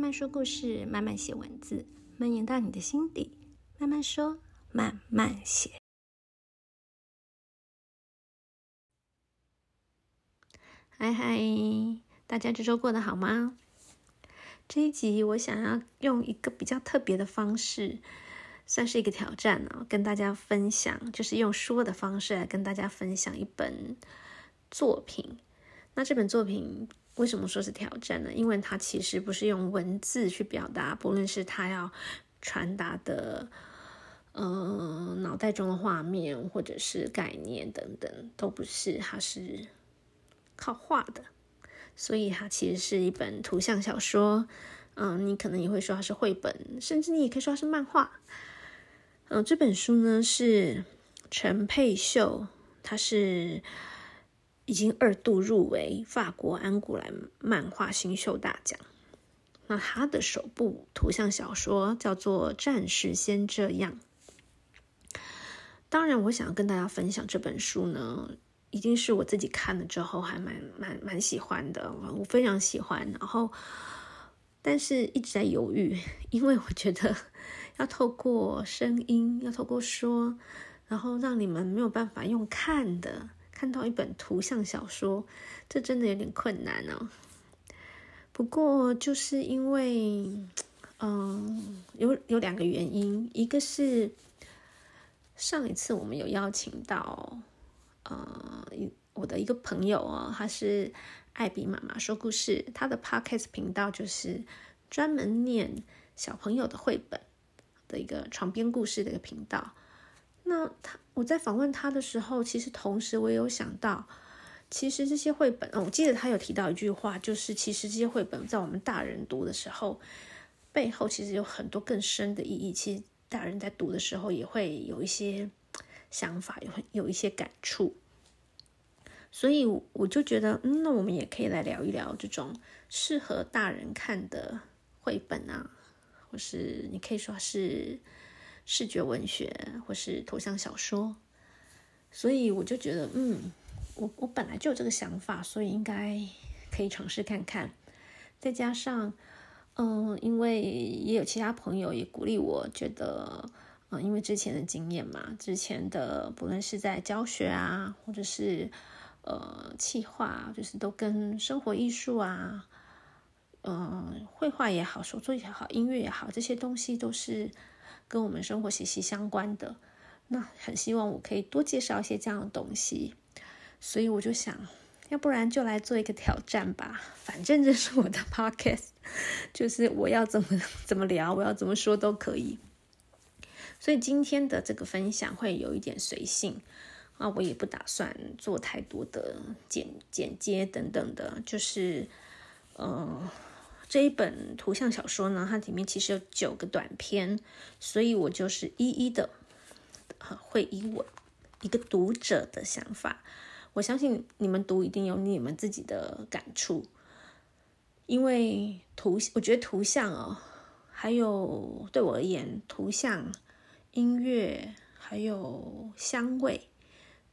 慢慢说故事，慢慢写文字，蔓延到你的心底。慢慢说，慢慢写。嗨嗨，大家这周过得好吗？这一集我想要用一个比较特别的方式，算是一个挑战哦，跟大家分享，就是用说的方式来跟大家分享一本作品。那这本作品。为什么说是挑战呢？因为它其实不是用文字去表达，不论是他要传达的，呃，脑袋中的画面或者是概念等等，都不是，它是靠画的，所以它其实是一本图像小说。嗯、你可能也会说它是绘本，甚至你也可以说它是漫画。嗯、这本书呢是陈佩秀，他是。已经二度入围法国安古兰漫画新秀大奖。那他的首部图像小说叫做《战士先这样》。当然，我想要跟大家分享这本书呢，已经是我自己看了之后还蛮蛮蛮喜欢的，我非常喜欢。然后，但是一直在犹豫，因为我觉得 要透过声音，要透过说，然后让你们没有办法用看的。看到一本图像小说，这真的有点困难哦。不过就是因为，嗯，有有两个原因，一个是上一次我们有邀请到，呃，我的一个朋友哦，他是艾比妈妈说故事，他的 Podcast 频道就是专门念小朋友的绘本的一个床边故事的一个频道。那他，我在访问他的时候，其实同时我也有想到，其实这些绘本，我记得他有提到一句话，就是其实这些绘本在我们大人读的时候，背后其实有很多更深的意义。其实大人在读的时候也会有一些想法，有有一些感触。所以我就觉得，嗯，那我们也可以来聊一聊这种适合大人看的绘本啊，或是你可以说是。视觉文学或是图像小说，所以我就觉得，嗯，我我本来就有这个想法，所以应该可以尝试看看。再加上，嗯，因为也有其他朋友也鼓励我，觉得，嗯，因为之前的经验嘛，之前的不论是在教学啊，或者是呃企划，就是都跟生活艺术啊，嗯，绘画也好，手作也好，音乐也好，这些东西都是。跟我们生活息息相关的，那很希望我可以多介绍一些这样的东西，所以我就想，要不然就来做一个挑战吧。反正这是我的 podcast，就是我要怎么怎么聊，我要怎么说都可以。所以今天的这个分享会有一点随性啊，我也不打算做太多的剪剪接等等的，就是嗯。这一本图像小说呢，它里面其实有九个短篇，所以我就是一一的，啊会以我一个读者的想法，我相信你们读一定有你们自己的感触，因为图，我觉得图像哦，还有对我而言，图像、音乐还有香味，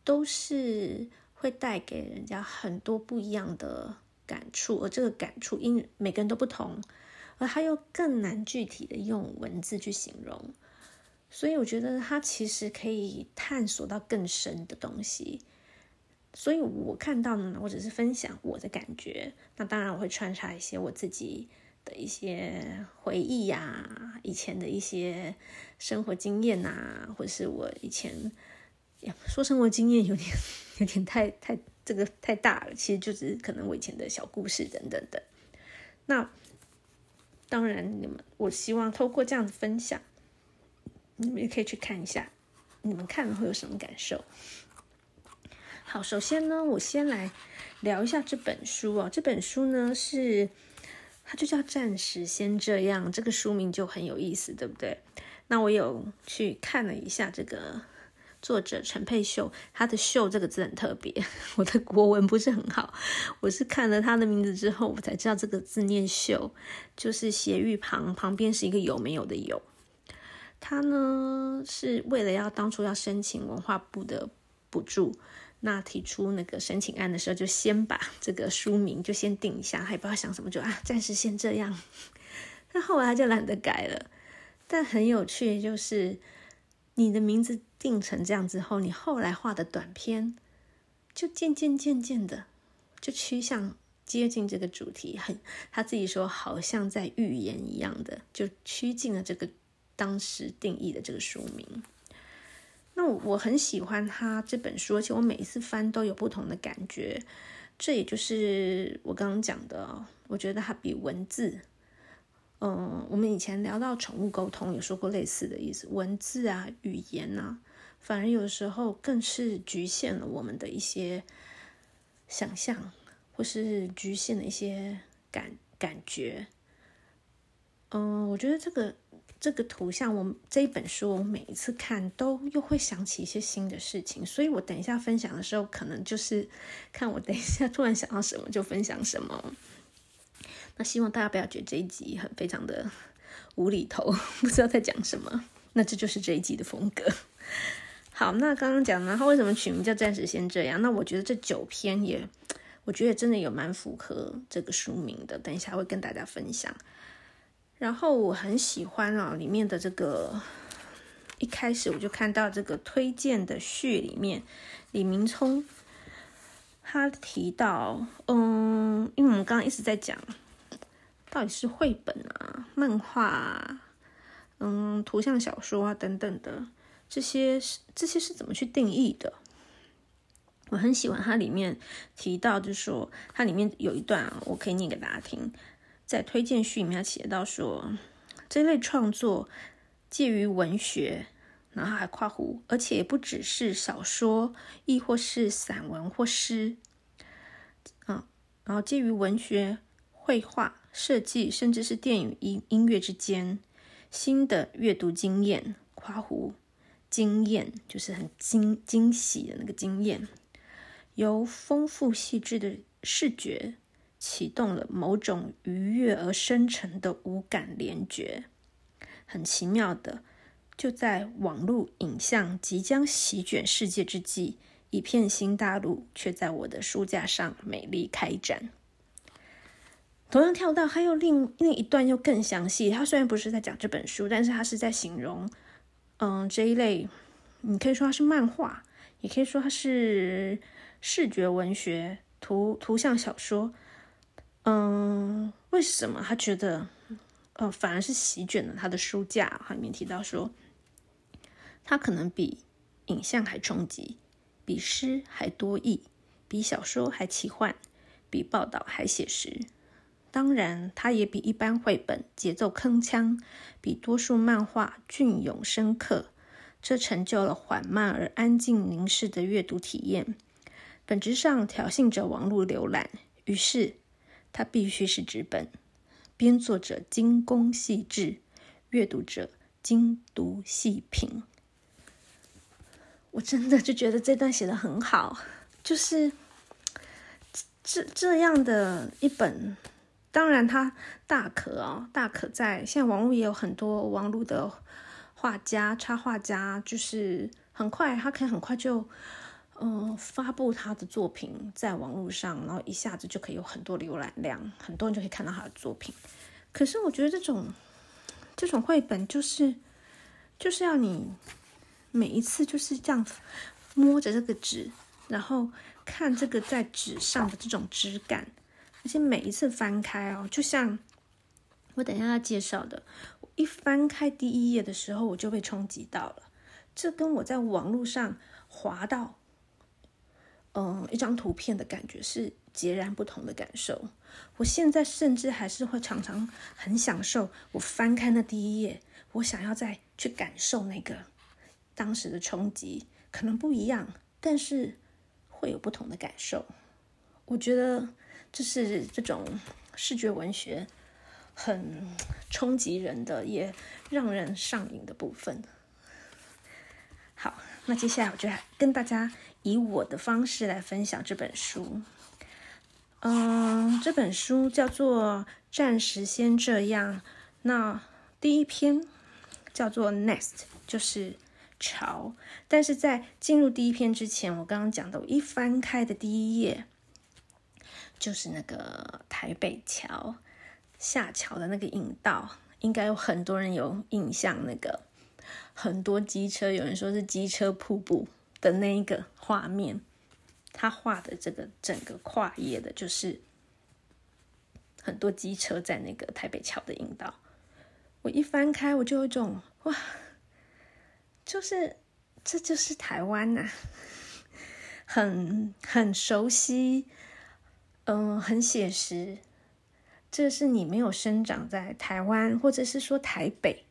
都是会带给人家很多不一样的。感触，而这个感触因每个人都不同，而他又更难具体的用文字去形容，所以我觉得他其实可以探索到更深的东西。所以我看到呢，我只是分享我的感觉，那当然我会穿插一些我自己的一些回忆呀、以前的一些生活经验呐、或者是我以前说生活经验有点 有点太太。这个太大了，其实就只是可能我以前的小故事等等等。那当然，你们我希望透过这样的分享，你们也可以去看一下，你们看了会有什么感受？好，首先呢，我先来聊一下这本书哦。这本书呢是，它就叫《暂时先这样》，这个书名就很有意思，对不对？那我有去看了一下这个。作者陈佩秀，他的“秀”这个字很特别，我的国文不是很好，我是看了他的名字之后，我才知道这个字念“秀”，就是斜玉旁旁边是一个有没有的“有”。他呢是为了要当初要申请文化部的补助，那提出那个申请案的时候，就先把这个书名就先定一下，还不知道想什么，就啊，暂时先这样。但后来他就懒得改了。但很有趣，就是你的名字定成这样之后，你后来画的短篇，就渐渐渐渐的就趋向接近这个主题，很他自己说好像在预言一样的，就趋近了这个当时定义的这个书名。那我我很喜欢他这本书，而且我每一次翻都有不同的感觉。这也就是我刚刚讲的，我觉得它比文字，嗯，我们以前聊到宠物沟通，有说过类似的意思，文字啊、语言啊，反而有时候更是局限了我们的一些想象，或是局限了一些感感觉。嗯，我觉得这个。这个图像，我这一本书，我每一次看都又会想起一些新的事情，所以我等一下分享的时候，可能就是看我等一下突然想到什么就分享什么。那希望大家不要觉得这一集很非常的无厘头，不知道在讲什么。那这就是这一集的风格。好，那刚刚讲呢，他为什么取名叫暂时先这样？那我觉得这九篇也，我觉得真的有蛮符合这个书名的。等一下会跟大家分享。然后我很喜欢啊，里面的这个一开始我就看到这个推荐的序里面，李明聪他提到，嗯，因为我们刚刚一直在讲，到底是绘本啊、漫画啊、嗯、图像小说啊等等的这些是这些是怎么去定义的？我很喜欢它里面提到，就说它里面有一段啊，我可以念给大家听。在推荐序里面写到说，这类创作介于文学，然后还括弧，而且不只是小说，亦或是散文或诗，嗯，然后介于文学、绘画、设计，甚至是电影、音音乐之间，新的阅读经验，括弧，经验就是很惊惊喜的那个经验，由丰富细致的视觉。启动了某种愉悦而深沉的五感联觉，很奇妙的，就在网络影像即将席卷世界之际，一片新大陆却在我的书架上美丽开展。同样跳到还有另另一段又更详细，他虽然不是在讲这本书，但是他是在形容，嗯，这一类，你可以说它是漫画，也可以说它是视觉文学、图图像小说。嗯，为什么他觉得，呃，反而是席卷了他的书架？里面提到说，他可能比影像还冲击，比诗还多义，比小说还奇幻，比报道还写实。当然，它也比一般绘本节奏铿锵，比多数漫画隽永深刻。这成就了缓慢而安静凝视的阅读体验，本质上挑衅着网络浏览。于是。它必须是纸本，编作者精工细致，阅读者精读细品。我真的就觉得这段写得很好，就是这这样的一本，当然他大可哦，大可在现在网络也有很多网络的画家、插画家，就是很快，他可以很快就。嗯、发布他的作品在网络上，然后一下子就可以有很多浏览量，很多人就可以看到他的作品。可是我觉得这种这种绘本就是就是要你每一次就是这样摸着这个纸，然后看这个在纸上的这种质感，而且每一次翻开哦，就像我等一下要介绍的，我一翻开第一页的时候，我就被冲击到了。这跟我在网络上滑到。嗯，一张图片的感觉是截然不同的感受。我现在甚至还是会常常很享受，我翻开那第一页，我想要再去感受那个当时的冲击，可能不一样，但是会有不同的感受。我觉得这是这种视觉文学很冲击人的，也让人上瘾的部分。好，那接下来我就跟大家。以我的方式来分享这本书。嗯，这本书叫做《暂时先这样》。那第一篇叫做《Nest》，就是巢。但是在进入第一篇之前，我刚刚讲的，我一翻开的第一页就是那个台北桥下桥的那个引道，应该有很多人有印象，那个很多机车，有人说是机车瀑布的那一个画面，他画的这个整个跨页的，就是很多机车在那个台北桥的引道。我一翻开，我就有一种哇，就是这就是台湾呐、很很熟悉，嗯、很写实。这是你没有生长在台湾，或者是说台北，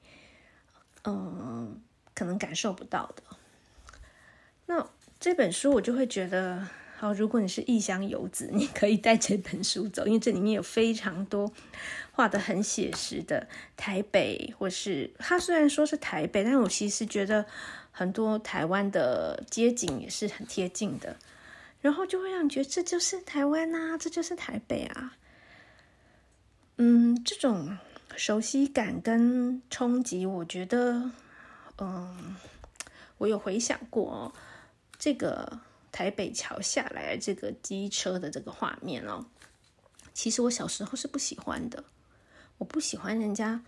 嗯，可能感受不到的。那这本书我就会觉得，好，如果你是异乡游子，你可以带这本书走，因为这里面有非常多画的很写实的台北，或是它虽然说是台北，但我其实觉得很多台湾的街景也是很贴近的，然后就会让你觉得这就是台湾啊，这就是台北啊。嗯，这种熟悉感跟冲击，我觉得，嗯，我有回想过哦，这个台北桥下来这个机车的这个画面哦，其实我小时候是不喜欢的，我不喜欢人家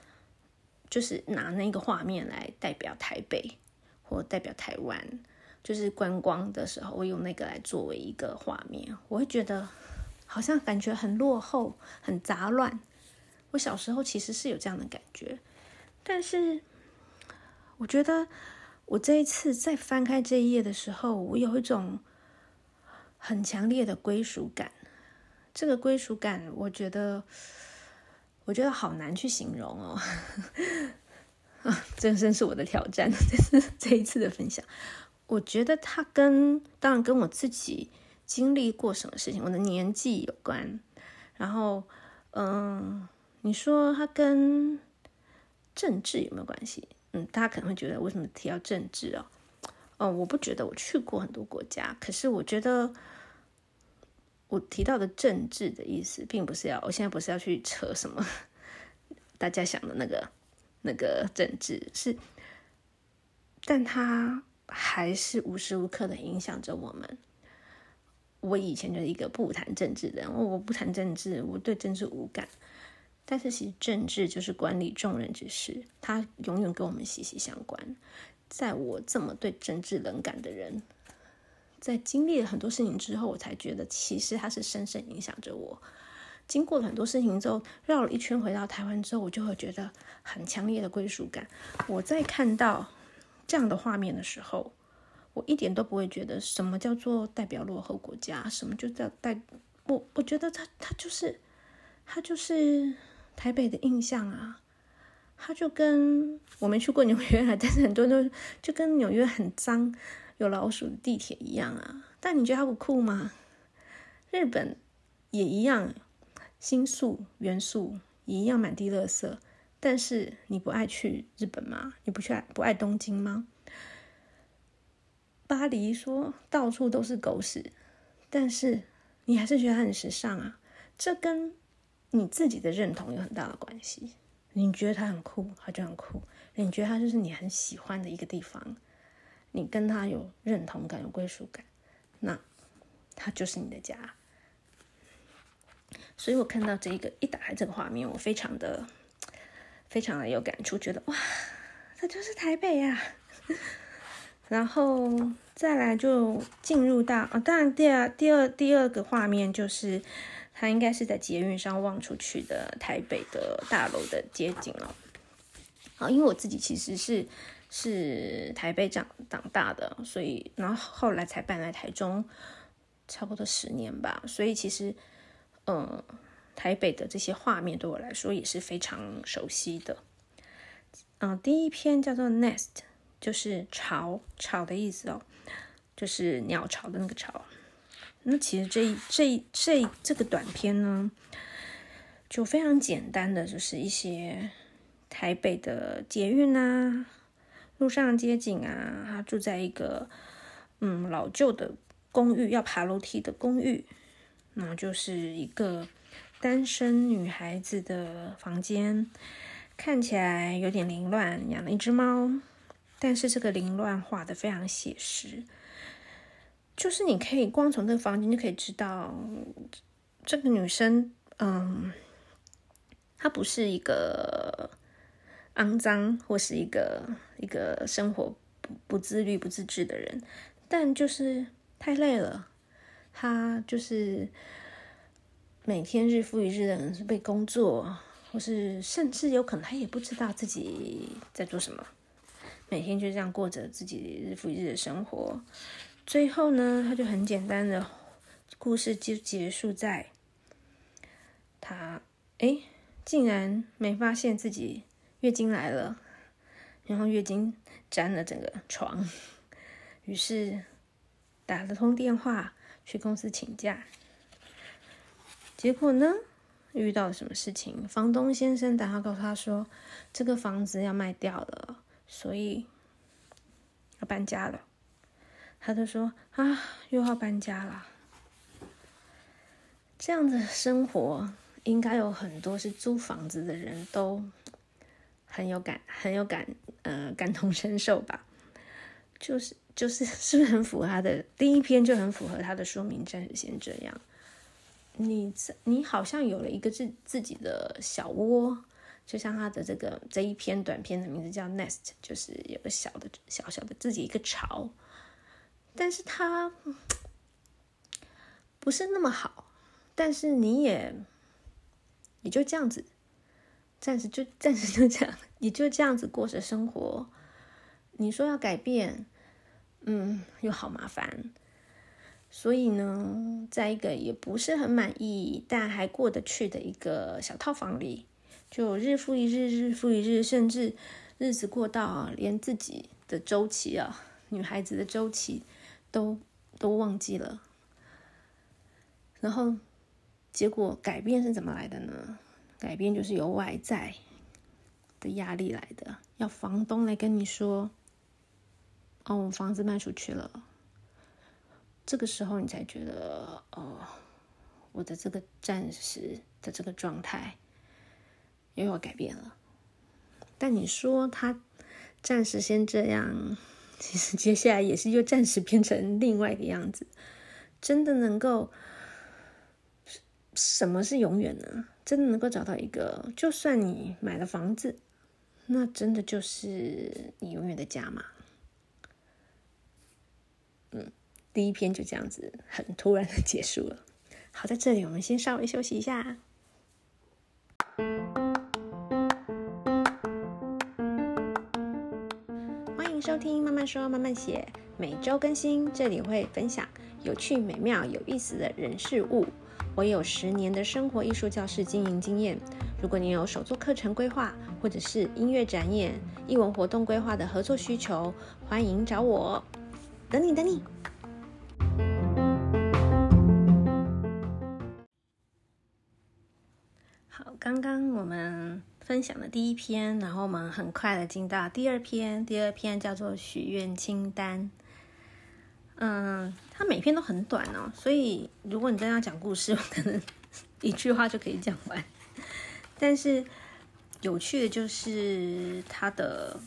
就是拿那个画面来代表台北或代表台湾，就是观光的时候，我用那个来作为一个画面，我会觉得好像感觉很落后、很杂乱。我小时候其实是有这样的感觉，但是我觉得我这一次再翻开这一页的时候，我有一种很强烈的归属感。这个归属感，我觉得我觉得好难去形容哦。啊，这真是我的挑战，这是这一次的分享。我觉得它跟当然跟我自己经历过什么事情，我的年纪有关。然后，嗯。你说它跟政治有没有关系？嗯，大家可能会觉得为什么提到政治哦？哦，我不觉得，我去过很多国家，可是我觉得我提到的政治的意思，并不是要，我现在不是要去扯什么大家想的那个那个政治，是，但它还是无时无刻的影响着我们。我以前就是一个不谈政治的人，我不谈政治，我对政治无感。但是，其实政治就是管理众人之事，它永远跟我们息息相关。在我这么对政治冷感的人，在经历了很多事情之后，我才觉得其实它是深深影响着我。经过了很多事情之后，绕了一圈回到台湾之后，我就会觉得很强烈的归属感。我在看到这样的画面的时候，我一点都不会觉得什么叫做代表落后国家，什么就叫代。我我觉得他他就是他就是。台北的印象啊，它就跟我没去过纽约啊，但是很多都就跟纽约很脏、有老鼠的地铁一样啊。但你觉得它不酷吗？日本也一样，新宿元素也一样满地垃圾。但是你不爱去日本吗？你不去爱不爱东京吗？巴黎说到处都是狗屎，但是你还是觉得它很时尚啊。这跟你自己的认同有很大的关系，你觉得它很酷，它就很酷；你觉得它就是你很喜欢的一个地方，你跟它有认同感、有归属感，那它就是你的家。所以我看到这一个一打开这个画面，我非常的、非常的有感触，觉得哇，这就是台北呀！然后再来就进入到啊，当然第二、第二、第二个画面就是。它应该是在捷运上望出去的台北的大楼的街景哦。啊，因为我自己其实是是台北长长大的，所以然后后来才搬来台中，差不多十年吧。所以其实，嗯，台北的这些画面对我来说也是非常熟悉的。嗯，第一篇叫做 Nest，就是巢巢的意思哦，就是鸟巢的那个巢。那其实这这这这个短片呢，就非常简单的，就是一些台北的捷运啊，路上街景啊，他住在一个嗯老旧的公寓，要爬楼梯的公寓，那就是一个单身女孩子的房间，看起来有点凌乱，养了一只猫，但是这个凌乱画得非常写实。就是你可以光从这个房间就可以知道，这个女生，嗯，她不是一个肮脏或是一个一个生活不不自律、不自制的人，但就是太累了，她就是每天日复一日的被工作，或是甚至有可能他也不知道自己在做什么，每天就这样过着自己日复一日的生活，最后呢，他就很简单的故事就结束在，他哎。竟然没发现自己月经来了，然后月经沾了整个床，于是打了通电话去公司请假。结果呢，遇到什么事情？房东先生打电话告诉他说，这个房子要卖掉了，所以要搬家了。他就说啊，又要搬家了，这样的生活。应该有很多是租房子的人都很有感，很有感，呃，感同身受吧。就是就是，是不是很符合他的第一篇就很符合他的书名？暂时先这样。你你好像有了一个自自己的小窝，就像他的这个这一篇短篇的名字叫 Nest，就是有个小的小小的自己一个巢。但是他不是那么好，但是你也。也就这样子，暂时就暂时就这样，也就这样子过着生活。你说要改变，嗯，又好麻烦。所以呢，在一个也不是很满意，但还过得去的一个小套房里，就日复一日，日复一日，甚至日子过到啊，连自己的周期啊，女孩子的周期都都忘记了。然后。结果改变是怎么来的呢？改变就是由外在的压力来的，要房东来跟你说：“哦，房子卖出去了。”这个时候你才觉得：“哦，我的这个暂时的这个状态又要改变了。”但你说他暂时先这样，其实接下来也是又暂时变成另外一个样子，真的能够。什么是永远呢？真的能够找到一个，就算你买了房子，那真的就是你永远的家吗？嗯，第一篇就这样子很突然的结束了。好，在这里我们先稍微休息一下。欢迎收听《慢慢说慢慢写》，每周更新，这里会分享有趣、美妙、有意思的人事物。我有十年的生活艺术教室经营经验。如果你有手作课程规划，或者是音乐展演、艺文活动规划的合作需求，欢迎找我。等你，等你。刚刚我们分享的第一篇，然后我们很快的进到第二篇。第二篇叫做许愿清单。嗯，它每篇都很短哦，所以如果你真的要讲故事，可能一句话就可以讲完。但是有趣的就是它的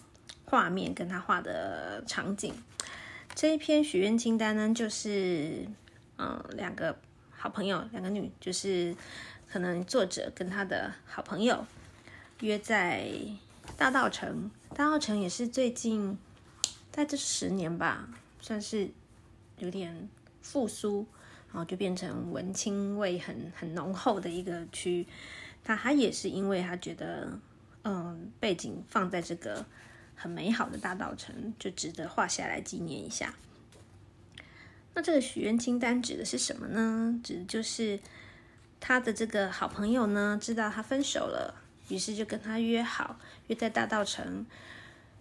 画面跟他画的场景。这一篇许愿清单呢，就是嗯，两个好朋友，两个女，就是可能作者跟他的好朋友约在大稻城。大稻城也是最近在这十年吧，算是。有点复苏，然后就变成文青味很很浓厚的一个区。他他也是因为他觉得，嗯，背景放在这个很美好的大稻城，就值得画下来纪念一下。那这个许愿清单指的是什么呢？指的就是他的这个好朋友呢，知道他分手了，于是就跟他约好，约在大稻城。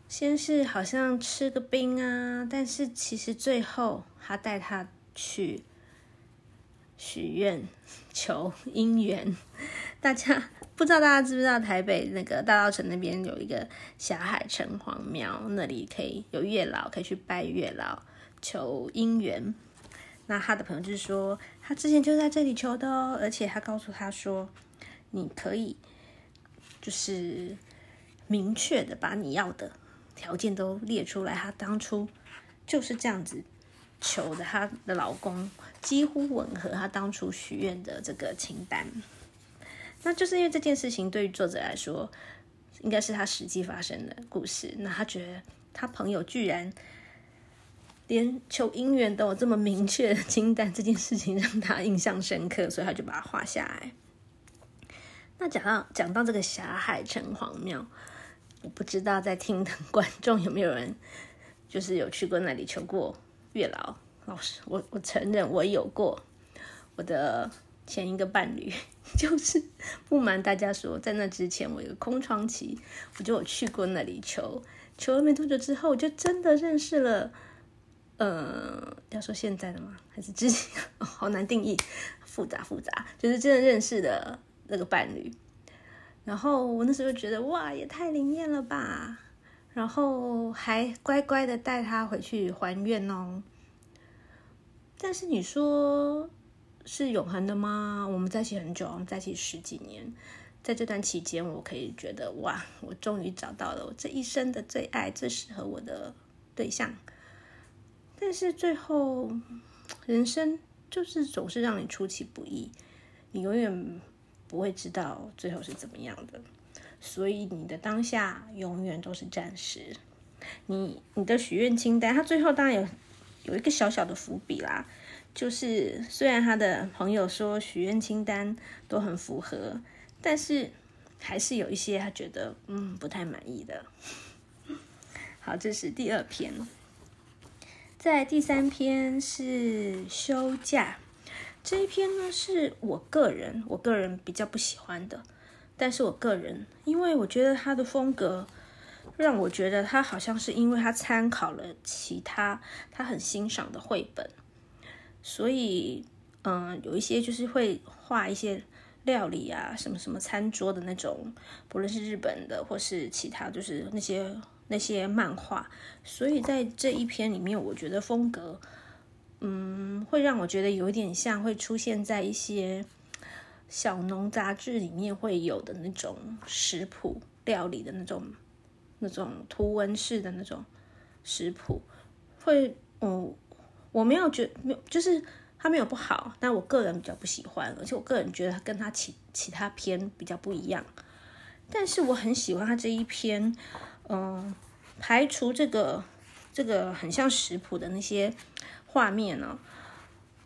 先是好像吃个冰啊，但是其实最后他带他去许愿求姻缘。大家不知道，大家知不知道台北那个大稻城那边有一个霞海城隍庙，那里可以有月老，可以去拜月老求姻缘。那他的朋友就是说，他之前就在这里求的哦，而且他告诉他说，你可以就是明确的把你要的。条件都列出来，她当初就是这样子求的，她的老公几乎吻合她当初许愿的这个清单。那就是因为这件事情对于作者来说应该是他实际发生的故事。那他觉得他朋友居然连求姻缘都有这么明确的清单，这件事情让他印象深刻，所以他就把它画下来。那讲到讲到这个霞海城隍庙，我不知道在听的观众有没有人就是有去过那里求过月老。老师，我我承认我有过，我的前一个伴侣就是不瞒大家说，在那之前我有个空窗期，我就有去过那里求，求了没多久之后，我就真的认识了，呃，要说现在的吗？还是之前？好难定义，复杂复杂，就是真的认识的那个伴侣。然后我那时候觉得哇，也太灵验了吧，然后还乖乖的带他回去还愿哦。但是你说是永恒的吗？我们在一起很久，我们在一起十几年，在这段期间，我可以觉得哇，我终于找到了我这一生的最爱、最适合我的对象。但是最后，人生就是总是让你出其不意，你永远不会知道最后是怎么样的，所以你的当下永远都是暂时。你你的许愿清单，它最后当然有。有一个小小的伏笔啦，就是虽然他的朋友说许愿清单都很符合，但是还是有一些他觉得嗯不太满意的。好，这是第二篇，在第三篇是休假，这一篇呢是我个人我个人比较不喜欢的，但是我个人因为我觉得他的风格。让我觉得他好像是因为他参考了其他他很欣赏的绘本，所以嗯，有一些就是会画一些料理啊，什么什么餐桌的那种，不论是日本的或是其他，就是那些那些漫画。所以在这一篇里面，我觉得风格嗯，会让我觉得有点像会出现在一些小农杂志里面会有的那种食谱料理的那种。那种图文式的那种食谱，会，嗯，我没有觉没有，就是它没有不好，但我个人比较不喜欢，而且我个人觉得它跟它其其他篇比较不一样。但是我很喜欢它这一篇，嗯，排除这个这个很像食谱的那些画面呢，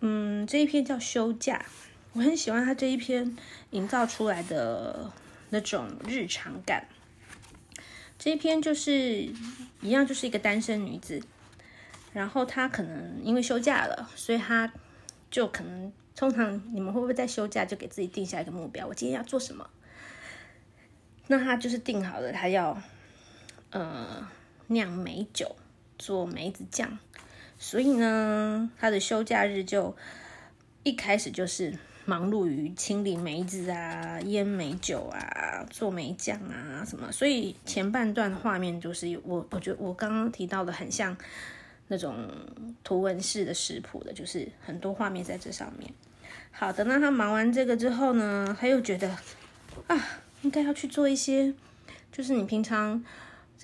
嗯，这一篇叫休假，我很喜欢他这一篇营造出来的那种日常感。这一篇就是一样，就是一个单身女子，然后她可能因为休假了，所以她就可能通常你们会不会在休假就给自己定下一个目标？我今天要做什么？那她就是定好了，她要呃酿梅酒，做梅子酱，所以呢，他的休假日就一开始就是。忙碌于清理梅子啊、腌梅酒啊、做梅酱啊什么，所以前半段画面就是我，我觉得我刚刚提到的很像那种图文式的食谱的，就是很多画面在这上面。好的，那他忙完这个之后呢，他又觉得啊，应该要去做一些，就是你平常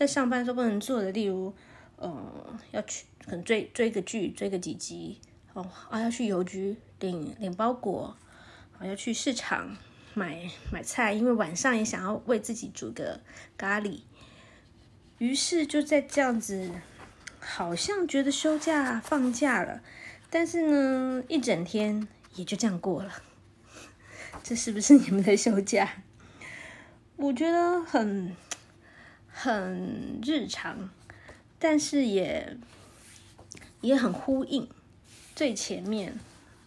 在上班时候不能做的，例如，呃，要去可能追追个剧、追个几集哦，啊，要去邮局领领包裹。要去市场买买菜，因为晚上也想要为自己煮个咖喱。于是就在这样子，好像觉得休假放假了，但是呢，一整天也就这样过了。这是不是你们的休假？我觉得很很日常，但是也也很呼应最前面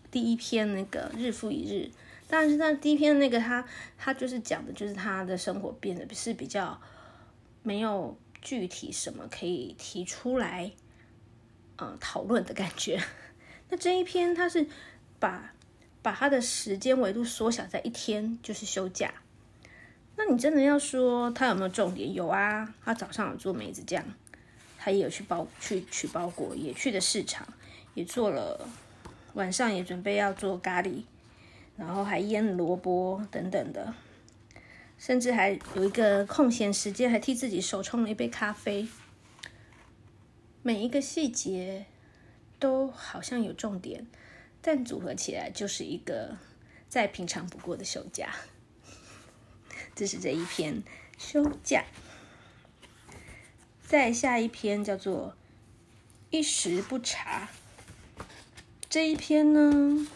第一篇那个日复一日。但是那第一篇那个他他就是讲的，就是他的生活变得是比较没有具体什么可以提出来，嗯，讨论的感觉。那这一篇他是把把他的时间维度缩小在一天，就是休假。那你真的要说他有没有重点？有啊，他早上有做梅子酱，他也有去包去取包裹，也去的市场，也做了，晚上也准备要做咖喱。然后还腌萝卜等等的，甚至还有一个空闲时间，还替自己手冲了一杯咖啡。每一个细节都好像有重点，但组合起来就是一个再平常不过的休假。这是这一篇休假。再下一篇叫做一时不察。这一篇呢，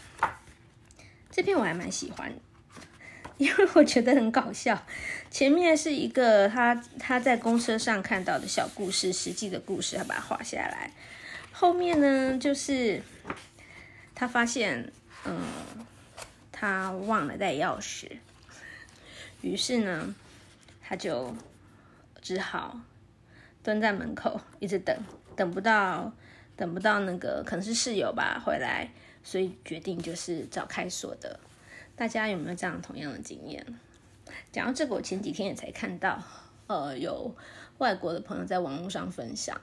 这篇我还蛮喜欢，因为我觉得很搞笑。前面是一个他他在公车上看到的小故事，实际的故事，他把它画下来。后面呢，就是他发现，嗯，他忘了带钥匙，于是呢，他就只好蹲在门口一直等，等不到，等不到那个可能是室友吧回来，所以决定就是找开锁的。大家有没有这样同样的经验？讲到这个，我前几天也才看到，呃，有外国的朋友在网络上分享，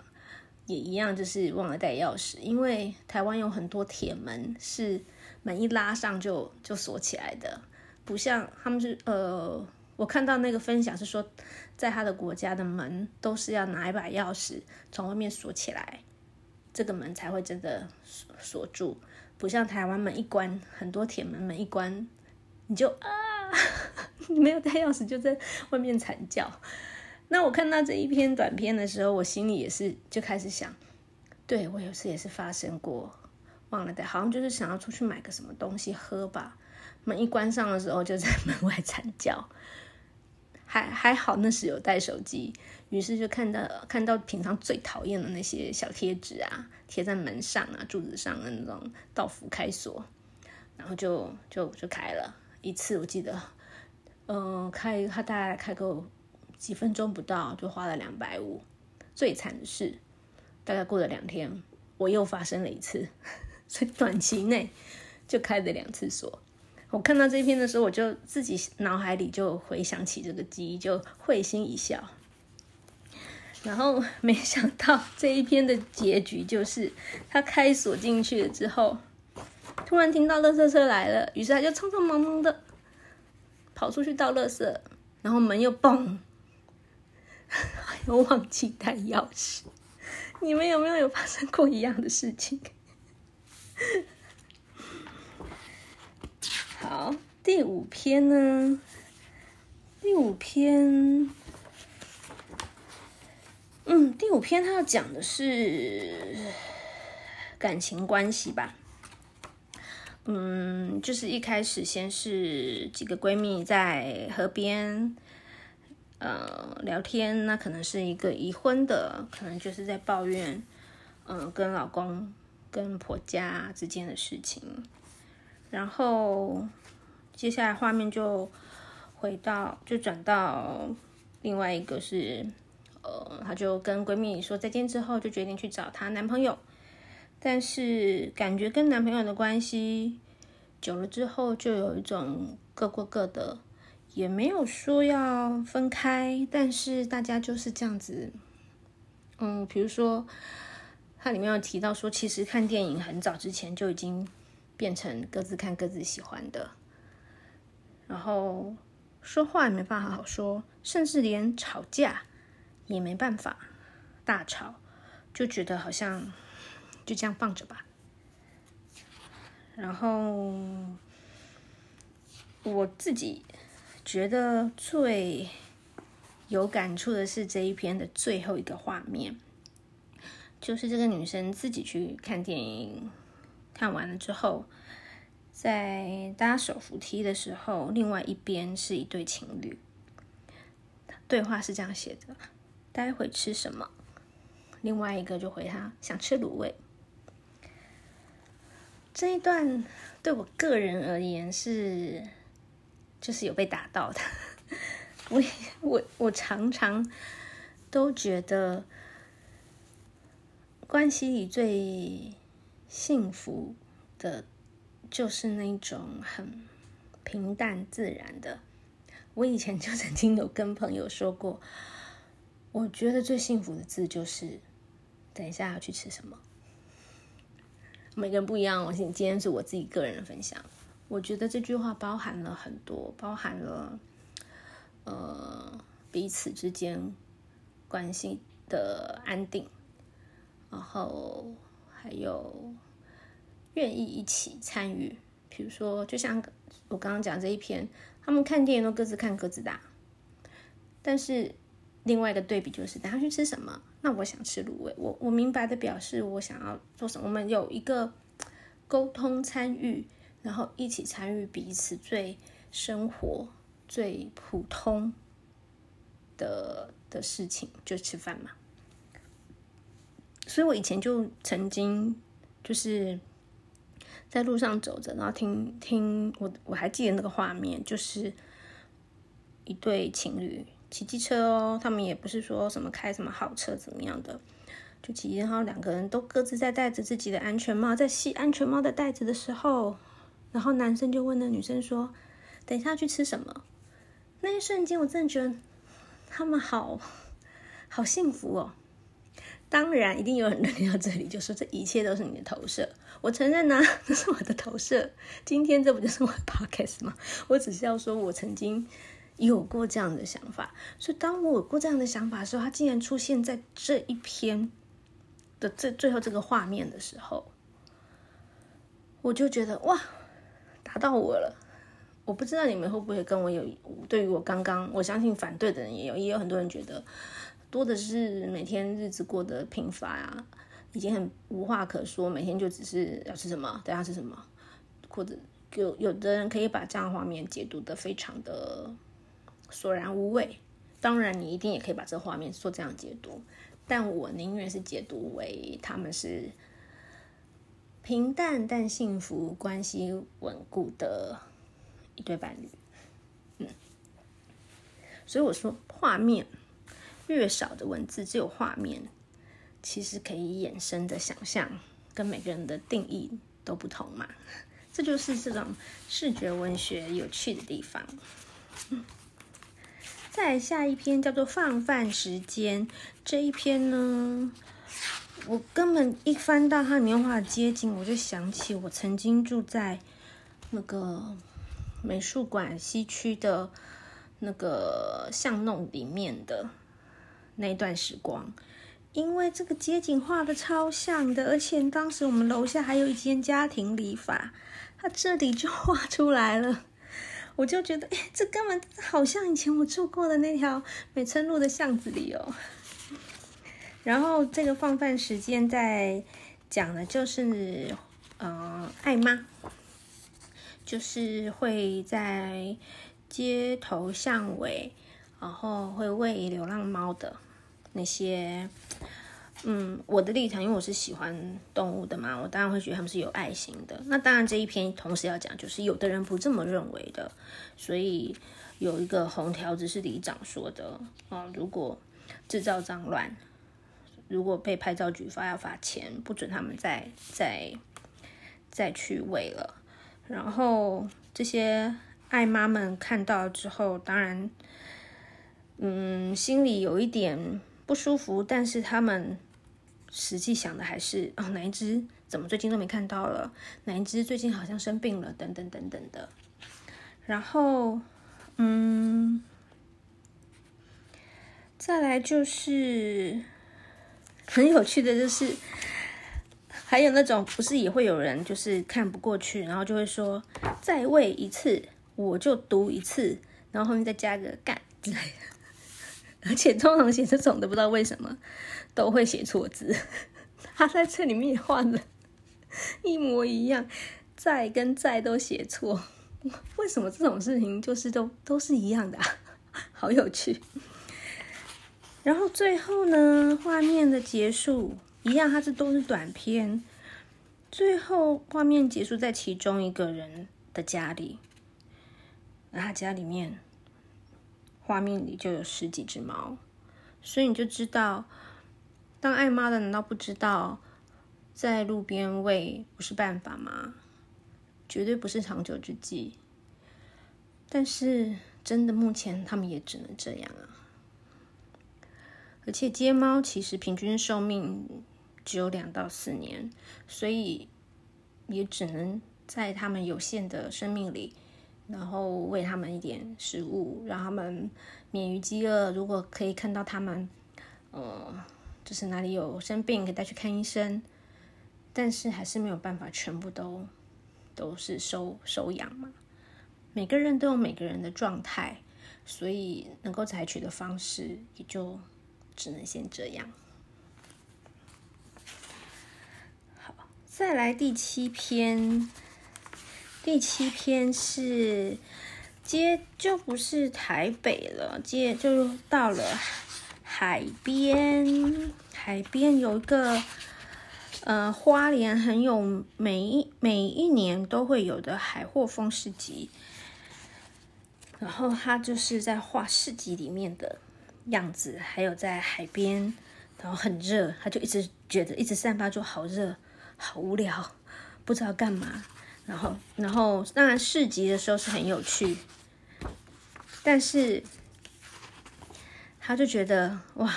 也一样，就是忘了带钥匙。因为台湾有很多铁门是门一拉上就就锁起来的，不像他们是呃，我看到那个分享是说，在他的国家的门都是要拿一把钥匙从外面锁起来，这个门才会真的锁锁住，不像台湾门一关，很多铁门门一关你就啊。你没有带钥匙就在外面惨叫。那我看到这一篇短片的时候，我心里也是就开始想，对，我有次也是发生过，忘了带，好像就是想要出去买个什么东西喝吧，门一关上的时候就在门外惨叫。还还好那时有带手机，于是就看到看到平常最讨厌的那些小贴纸啊，贴在门上啊、柱子上的那种到府开锁，然后就就就开了。一次我记得，嗯，开他大概开个几分钟不到，就花了两百五。最惨的是，大概过了两天，我又发生了一次，所以短期内就开了两次锁。我看到这篇的时候，我就自己脑海里就回想起这个记忆，就会心一笑。然后 没想到这一篇的结局就是，他开锁进去了之后。突然听到垃圾车来了，于是他就匆匆忙忙的跑出去倒垃圾，然后门又嘣，又忘记带钥匙。你们有没有有发生过一样的事情？好，第五篇呢？第五篇，嗯，第五篇他要讲的是感情关系吧。嗯，就是一开始先是几个闺蜜在河边，呃，聊天，那可能是一个已婚的，可能就是在抱怨，嗯、呃，跟老公跟婆家之间的事情。然后接下来画面就回到，就转到另外一个是，呃，她就跟闺蜜说再见之后，就决定去找她男朋友。但是感觉跟男朋友的关系久了之后，就有一种各过各的，也没有说要分开，但是大家就是这样子。嗯，比如说，它里面有提到说，其实看电影很早之前就已经变成各自看各自喜欢的，然后说话也没办法好好说，甚至连吵架也没办法大吵，就觉得好像。就这样放着吧。然后我自己觉得最有感触的是这一篇的最后一个画面，就是这个女生自己去看电影，看完了之后，在搭手扶梯的时候，另外一边是一对情侣，对话是这样写的：“待会吃什么？”另外一个就回他：“想吃卤味。”这一段对我个人而言是，就是有被打到的。我我我常常都觉得，关系里最幸福的，就是那种很平淡自然的。我以前就曾经有跟朋友说过，我觉得最幸福的字就是，等一下要去吃什么。每个人不一样，我今天是我自己个人的分享。我觉得这句话包含了很多，包含了呃彼此之间关系的安定，然后还有愿意一起参与。比如说，就像我刚刚讲这一篇，他们看电影都各自看各自的，但是另外一个对比就是，等下去吃什么？那我想吃卤味，我我明白的表示我想要做什么。我们有一个沟通参与，然后一起参与彼此最生活、最普通的的事情，就吃饭嘛。所以我以前就曾经就是在路上走着，然后听听我我还记得那个画面，就是一对情侣骑机车哦，他们也不是说什么开什么好车怎么样的，就骑，然后两个人都各自在戴着自己的安全帽，在系安全帽的带子的时候，然后男生就问那女生说：“等一下去吃什么？”那一瞬间，我真的觉得他们好好幸福哦。当然，一定有很多人听到这里就说，这一切都是你的投射。我承认呐、啊，这是我的投射。今天这不就是我的 podcast 吗？我只是要说，我曾经有过这样的想法。所以，当我有过这样的想法的时候，它竟然出现在这一篇的这最后这个画面的时候，我就觉得哇，打到我了。我不知道你们会不会跟我有对于我刚刚，我相信反对的人也有，也有很多人觉得。多的是每天日子过得贫乏啊，已经很无话可说，每天就只是要吃什么，等下吃什么，或者有有的人可以把这样画面解读的非常的索然无味。当然，你一定也可以把这画面做这样解读，但我宁愿是解读为他们是平淡但幸福、关系稳固的一对伴侣。嗯，所以我说画面。越少的文字，只有画面，其实可以衍生的想象，跟每个人的定义都不同嘛。这就是这种视觉文学有趣的地方。再下一篇叫做《放饭时间》，这一篇呢，我根本一翻到它年画的街景，我就想起我曾经住在那个美术馆西区的那个巷弄里面的。那一段时光，因为这个街景画的超像的，而且当时我们楼下还有一间家庭理发，它这里就画出来了，我就觉得，哎，这根本好像以前我住过的那条美村路的巷子里哦。然后这个放饭时间在讲的就是，呃，爱妈，就是会在街头巷尾。然后会喂流浪猫的那些，嗯，我的立场，因为我是喜欢动物的嘛，我当然会觉得他们是有爱心的。那当然这一篇同时要讲，就是有的人不这么认为的。所以有一个红条子是里长说的啊，如果制造脏乱，如果被拍照举发要罚钱，不准他们再再再去喂了。然后这些爱妈们看到之后，当然。嗯，心里有一点不舒服，但是他们实际想的还是哦，哪一只怎么最近都没看到了？哪一只最近好像生病了？等等等等的。然后，嗯，再来就是很有趣的就是，还有那种不是也会有人就是看不过去，然后就会说再喂一次我就读一次，然后后面再加个干之类的。而且通常写这种的，不知道为什么都会写错字。他在这里面也画了一模一样，在跟在都写错。为什么这种事情就是都都是一样的啊？好有趣。然后最后呢，画面的结束一样，它是都是短片。最后画面结束在其中一个人的家里，那他家里面。画面里就有十几只猫，所以你就知道，当爱妈的难道不知道，在路边喂不是办法吗？绝对不是长久之计。但是真的，目前他们也只能这样啊。而且街猫其实平均寿命只有两到四年，所以也只能在他们有限的生命里。然后喂他们一点食物，让他们免于饥饿。如果可以看到他们，呃，就是哪里有生病，可以带去看医生。但是还是没有办法全部都都是收收养嘛。每个人都有每个人的状态，所以能够采取的方式也就只能先这样。好，再来第七篇，第七篇是接就不是台北了，接就到了海边，海边有一个。呃，花莲很有每一每一年都会有的海货风市集，然后他就是在画市集里面的样子，还有在海边，然后很热，他就一直觉得一直散发出好热、好无聊，不知道干嘛。然后，然后当然市集的时候是很有趣，但是他就觉得哇，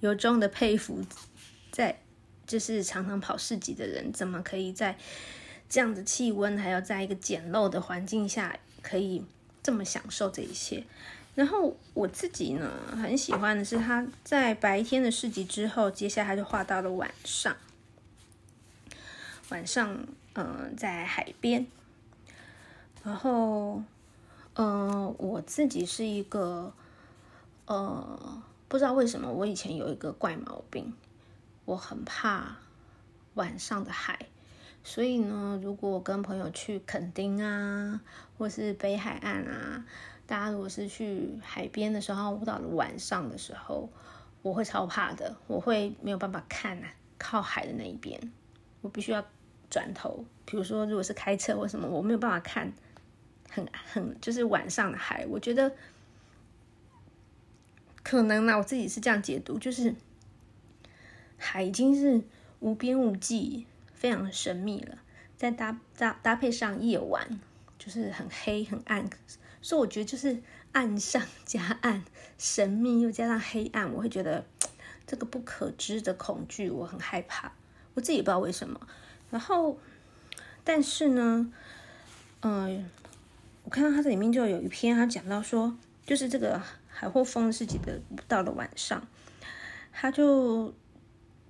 由衷的佩服在。就是常常跑市集的人，怎么可以在这样的气温，还要在一个简陋的环境下，可以这么享受这一切？然后我自己呢，很喜欢的是他在白天的市集之后，接下来就画到了晚上。晚上，嗯、在海边。然后，嗯、我自己是一个，呃，不知道为什么，我以前有一个怪毛病。我很怕晚上的海，所以呢，如果我跟朋友去垦丁啊，或是北海岸啊，大家如果是去海边的时候，到了晚上的时候，我会超怕的，我会没有办法看啊，靠海的那一边，我必须要转头。比如说，如果是开车或什么，我没有办法看很很就是晚上的海，我觉得可能呢，我自己是这样解读，就是。海已经是无边无际，非常神秘了。再搭搭搭配上夜晚，就是很黑很暗，所以我觉得就是暗上加暗，神秘又加上黑暗，我会觉得这个不可知的恐惧，我很害怕。我自己也不知道为什么。然后，但是呢，嗯、呃，我看到他这里面就有一篇，他讲到说，就是这个海货丰市集的到了晚上，他就。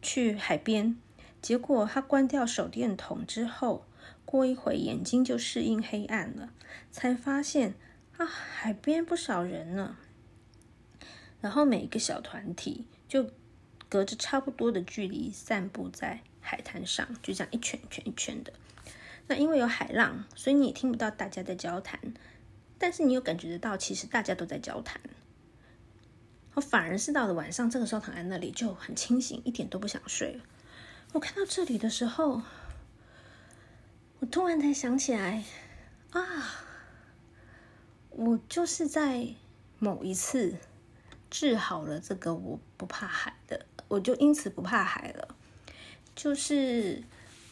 去海边，结果他关掉手电筒之后，过一会眼睛就适应黑暗了，才发现啊，海边不少人呢。然后每一个小团体就隔着差不多的距离散步在海滩上，就这样一圈一圈一圈的。那因为有海浪，所以你也听不到大家在交谈，但是你又感觉得到，其实大家都在交谈。我反而是到了晚上，这个时候躺在那里就很清醒，一点都不想睡。我看到这里的时候，我突然才想起来啊，我就是在某一次治好了这个我不怕海的，我就因此不怕海了。就是，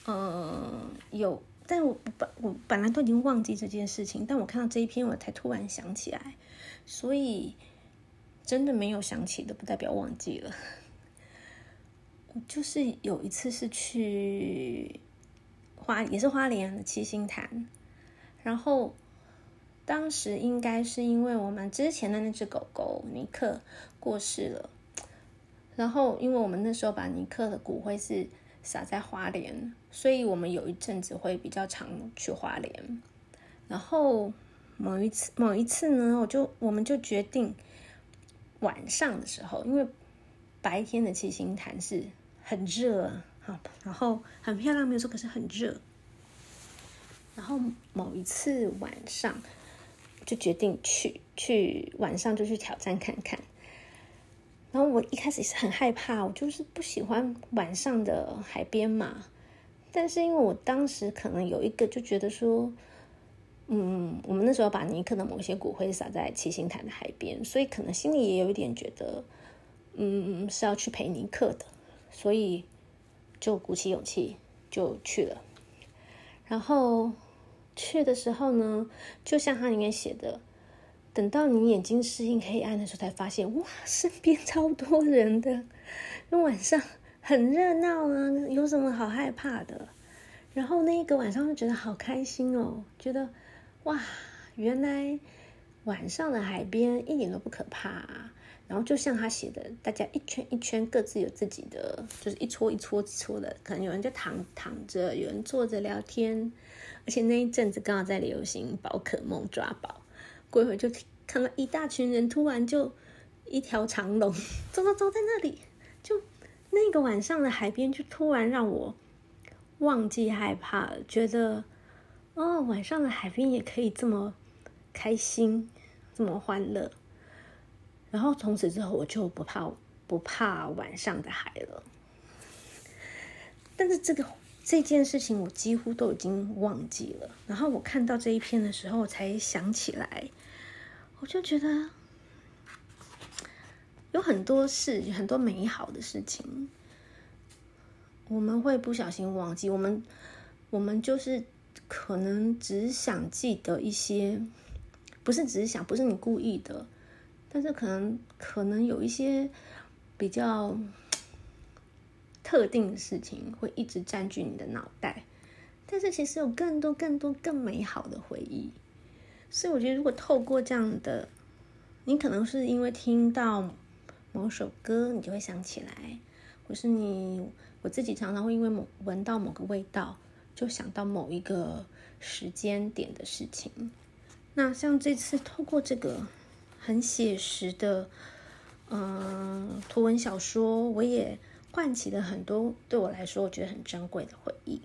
呃，有，但我本我本来都已经忘记这件事情，但我看到这一篇，我才突然想起来，所以。真的没有想起的，不代表忘记了。就是有一次是去花，也是花莲的七星潭，然后当时应该是因为我们之前的那只狗狗尼克过世了，然后因为我们那时候把尼克的骨灰是撒在花莲，所以我们有一阵子会比较常去花莲。然后某一次，某一次呢，我就我们就决定。晚上的时候，因为白天的七星潭是很热，好，然后很漂亮，没有错，可是很热。然后某一次晚上，就决定去去晚上就去挑战看看。然后我一开始也是很害怕，我就是不喜欢晚上的海边嘛。但是因为我当时可能有一个就觉得说。嗯，我们那时候把尼克的某些骨灰撒在七星潭的海边，所以可能心里也有一点觉得，嗯，是要去陪尼克的，所以就鼓起勇气就去了。然后去的时候呢，就像他里面写的，等到你眼睛适应黑暗的时候，才发现哇，身边超多人的，那晚上很热闹啊，有什么好害怕的？然后那一个晚上就觉得好开心哦，觉得。哇，原来晚上的海边一点都不可怕啊！然后就像他写的，大家一圈一圈，各自有自己的，就是一撮一撮一撮的，可能有人就躺躺着，有人坐着聊天。而且那一阵子刚好在流行宝可梦抓宝，过一会就看到一大群人突然就一条长龙，走走走在那里，就那个晚上的海边就突然让我忘记害怕，觉得哦，晚上的海边也可以这么开心，这么欢乐。然后从此之后，我就不怕不怕晚上的海了。但是这个这件事情，我几乎都已经忘记了。然后我看到这一篇的时候，才想起来，就觉得有很多事，很多美好的事情，我们会不小心忘记。我们我们就是可能只想记得一些，不是只是想，不是你故意的。但是可能可能有一些比较特定的事情会一直占据你的脑袋，但是其实有更多更多更美好的回忆，所以我觉得如果透过这样的，你可能是因为听到某首歌，你就会想起来，或是你我自己常常会因为某闻到某个味道，就想到某一个时间点的事情。那像这次透过这个。很写实的，嗯、图文小说，我也唤起了很多对我来说我觉得很珍贵的回忆。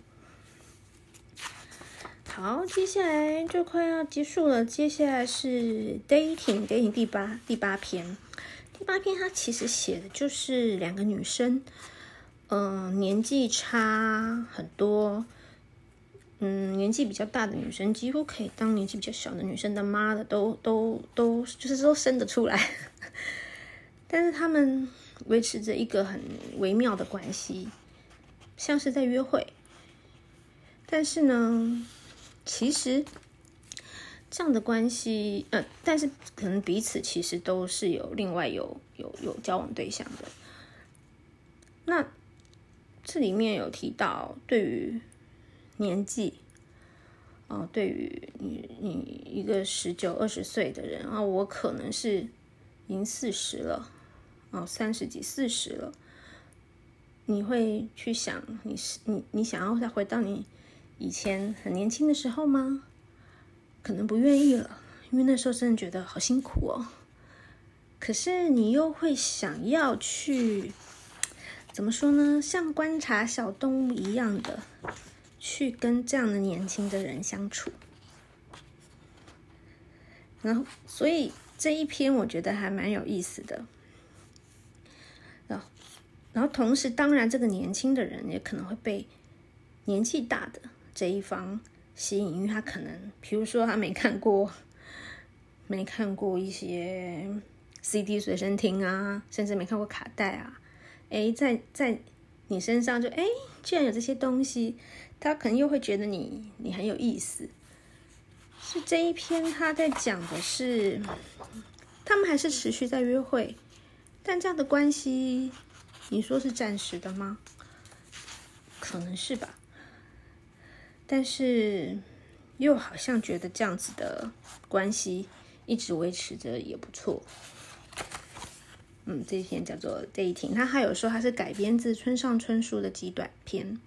好，接下来就快要结束了，接下来是 dating dating 第八第八篇，第八篇它其实写的就是两个女生，嗯、年纪差很多。嗯，年纪比较大的女生几乎可以当年纪比较小的女生的妈的，都都都就是都生得出来。但是他们维持着一个很微妙的关系，像是在约会。但是呢，其实这样的关系，呃，但是可能彼此其实都是有另外有有有交往对象的。那这里面有提到对于。年纪，哦，对于你，你一个十九二十岁的人啊，我可能是已经四十了，哦，三十几四十了，你会去想，你是你你想要再回到你以前很年轻的时候吗？可能不愿意了，因为那时候真的觉得好辛苦哦。可是你又会想要去，怎么说呢？像观察小动物一样的。去跟这样的年轻的人相处，然后，所以这一篇我觉得还蛮有意思的。然后，然后同时，当然这个年轻的人也可能会被年纪大的这一方吸引，因为他可能，比如说他没看过，没看过一些 CD 随身听啊，甚至没看过卡带啊，诶，在在你身上就诶，居然有这些东西。他可能又会觉得你你很有意思，是这一篇他在讲的是，他们还是持续在约会，但这样的关系，你说是暂时的吗？可能是吧，但是又好像觉得这样子的关系一直维持着也不错。嗯，这一篇叫做 Dating，他还有说他是改编自村上春树的极短篇。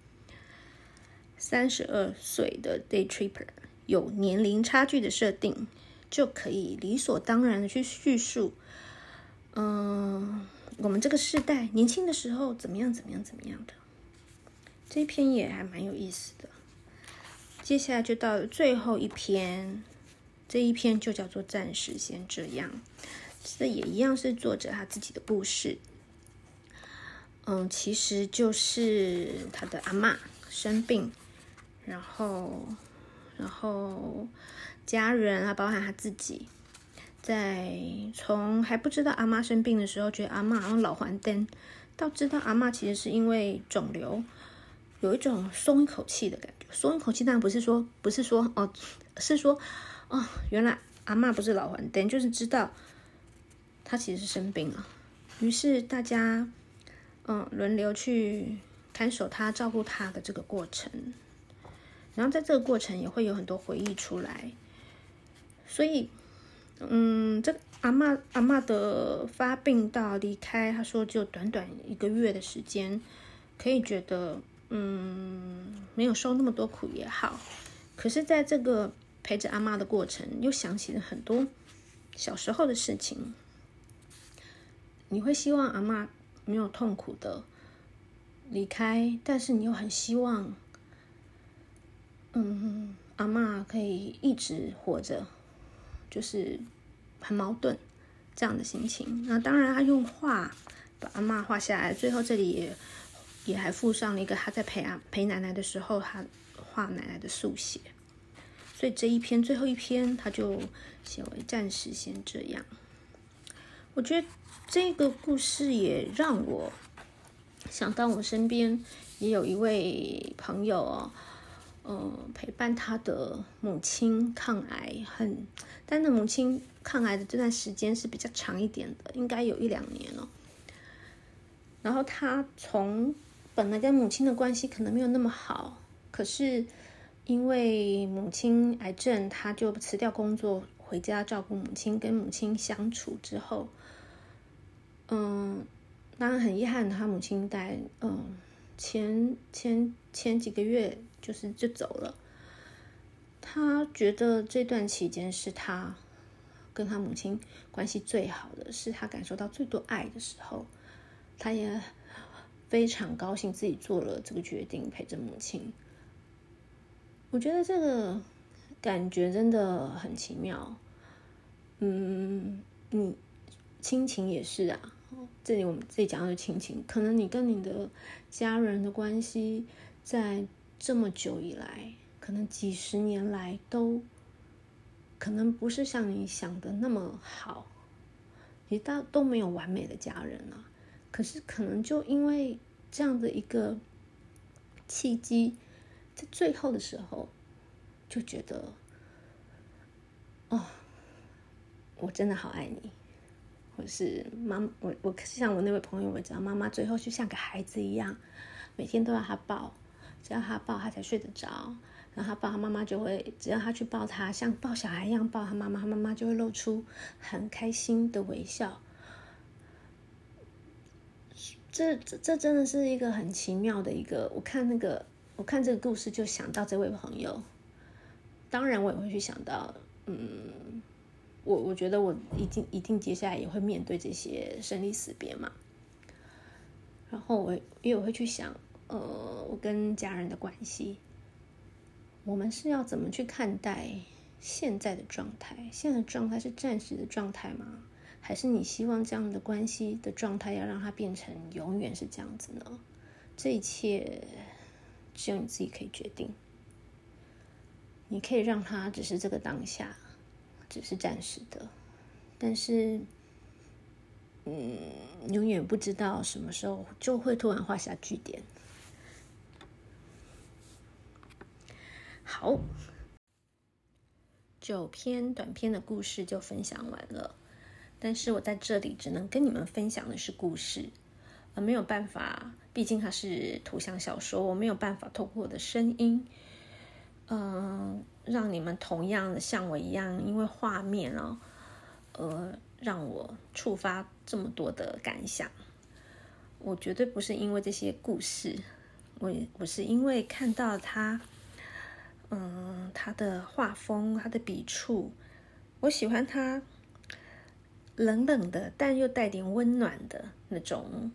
三十二岁的 day tripper 有年龄差距的设定，就可以理所当然的去叙述，嗯、我们这个世代年轻的时候怎么样怎么样怎么样的。这篇也还蛮有意思的。接下来就到了最后一篇，这一篇就叫做暂时先这样。这也一样是作者他自己的故事。嗯，其实就是他的阿嬷生病。然后，然后家人啊，包含他自己，在从还不知道阿嬷生病的时候，觉得阿嬷好像老还灯，到知道阿嬷其实是因为肿瘤，有一种松一口气的感觉。松一口气，当然不是说不是说哦，是说哦，原来阿嬷不是老还灯，就是知道他其实是生病了。于是大家嗯轮流去看守他、照顾他的这个过程。然后在这个过程也会有很多回忆出来，所以，嗯，这阿嬷阿嬷的发病到离开，他说就短短一个月的时间，可以觉得，嗯，没有受那么多苦也好。可是，在这个陪着阿嬷的过程，又想起了很多小时候的事情，你会希望阿嬷没有痛苦的离开，但是你又很希望，嗯，阿嬷可以一直活着，就是很矛盾这样的心情。那当然，他用画把阿嬷画下来，最后这里也也还附上了一个他在陪阿陪奶奶的时候，他画奶奶的速写。所以这一篇最后一篇，他就写为暂时先这样。我觉得这个故事也让我想到，我身边也有一位朋友哦，呃，陪伴他的母亲抗癌很，但那母亲抗癌的这段时间是比较长一点的，应该有一两年了。然后他从本来跟母亲的关系可能没有那么好，可是。因为母亲癌症，他就辞掉工作，回家照顾母亲，跟母亲相处之后，嗯，当然很遗憾，他母亲在嗯前前前几个月就是就走了。他觉得这段期间是他跟他母亲关系最好的，是他感受到最多爱的时候，他也非常高兴自己做了这个决定，陪着母亲。我觉得这个感觉真的很奇妙，嗯，你亲情也是啊。这里我们自己讲的亲情，可能你跟你的家人的关系，在这么久以来，可能几十年来都可能不是像你想的那么好，你大都没有完美的家人啊。可是可能就因为这样的一个契机。在最后的时候，就觉得，哦，我真的好爱你，或是妈，我我像我那位朋友，我知道妈妈最后就像个孩子一样，每天都要他抱，只要他抱他才睡得着，然后他抱他妈妈就会，只要他去抱他，像抱小孩一样抱他妈妈，他妈妈就会露出很开心的微笑。这这这真的是一个很奇妙的一个，我看那个。我看这个故事就想到这位朋友，当然我也会去想到，嗯，我我觉得我一定一定接下来也会面对这些生离死别嘛。然后我也会去想，呃，我跟家人的关系，我们是要怎么去看待现在的状态？现在的状态是暂时的状态吗？还是你希望这样的关系的状态要让它变成永远是这样子呢？这一切。只有你自己可以决定。你可以让它只是这个当下，只是暂时的，但是，嗯，永远不知道什么时候就会突然画下句点。好，九篇短篇的故事就分享完了，但是我在这里只能跟你们分享的是故事。而没有办法，毕竟它是图像小说，我没有办法透过我的声音，嗯，让你们同样的像我一样，因为画面哦，呃，让我触发这么多的感想。我绝对不是因为这些故事，我我是因为看到他，嗯，他的画风，他的笔触，我喜欢他冷冷的，但又带点温暖的那种。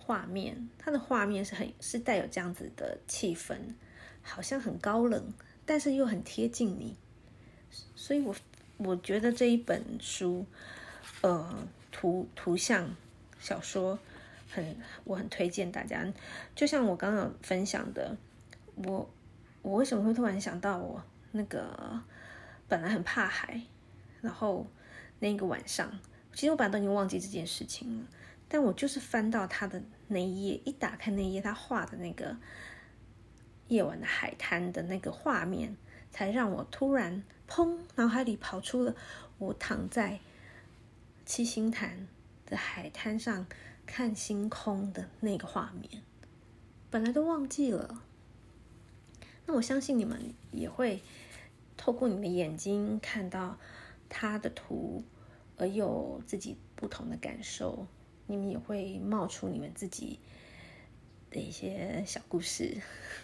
画面，它的画面是很是带有这样子的气氛，好像很高冷，但是又很贴近你，所以我我觉得这一本书，呃，图图像小说很我很推荐大家。就像我刚刚分享的，我我为什么会突然想到我那个本来很怕海，然后那个晚上，其实我本来都已经忘记这件事情了。但我就是翻到他的那一页，一打开那一页，他画的那个夜晚的海滩的那个画面，才让我突然砰，脑海里跑出了我躺在七星潭的海滩上看星空的那个画面，本来都忘记了。那我相信你们也会透过你的眼睛看到他的图，而有自己不同的感受。你们也会冒出你们自己的一些小故事。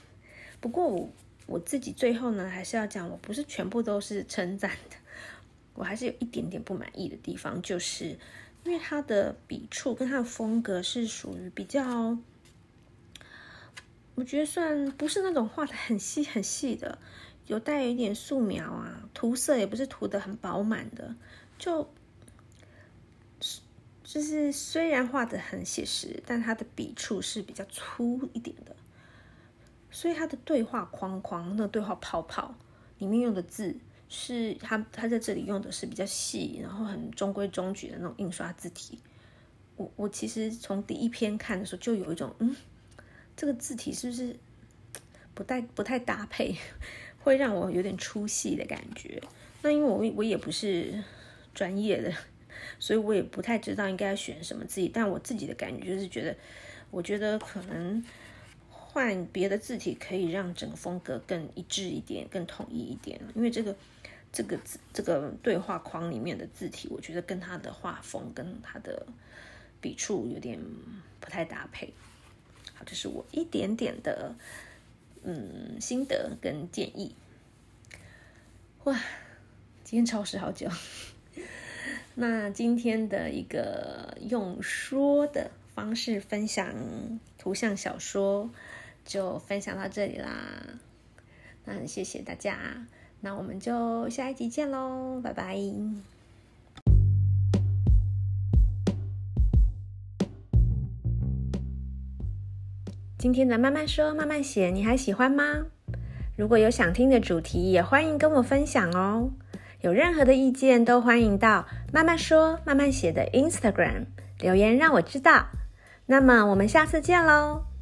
不过我我自己最后呢，还是要讲，我不是全部都是称赞的。我还是有一点点不满意的地方，就是因为他的笔触跟他的风格是属于比较，我觉得算不是那种画的很细很细的，有带一点素描啊，涂色也不是涂的很饱满的，就。就是虽然画的很写实，但他的笔触是比较粗一点的，所以他的对话框框、那对话泡泡里面用的字是他他在这里用的是比较细，然后很中规中矩的那种印刷字体。我我其实从第一篇看的时候就有一种，嗯，这个字体是不是不太不太搭配，会让我有点出戏的感觉。那因为我我也不是专业的。所以我也不太知道应该选什么字体，但我自己的感觉就是觉得，我觉得可能换别的字体可以让整个风格更一致一点，更统一一点。因为这个这个字这个对话框里面的字体，我觉得跟他的画风跟他的笔触有点不太搭配。好，这是我一点点的嗯心得跟建议。哇，今天超时好久。那今天的一个用说的方式分享图像小说，就分享到这里啦。那谢谢大家，那我们就下一集见喽，拜拜。今天的慢慢说慢慢写，你还喜欢吗？如果有想听的主题，也欢迎跟我分享哦。有任何的意见都欢迎到慢慢说慢慢写的 Instagram 留言让我知道。那么我们下次见喽。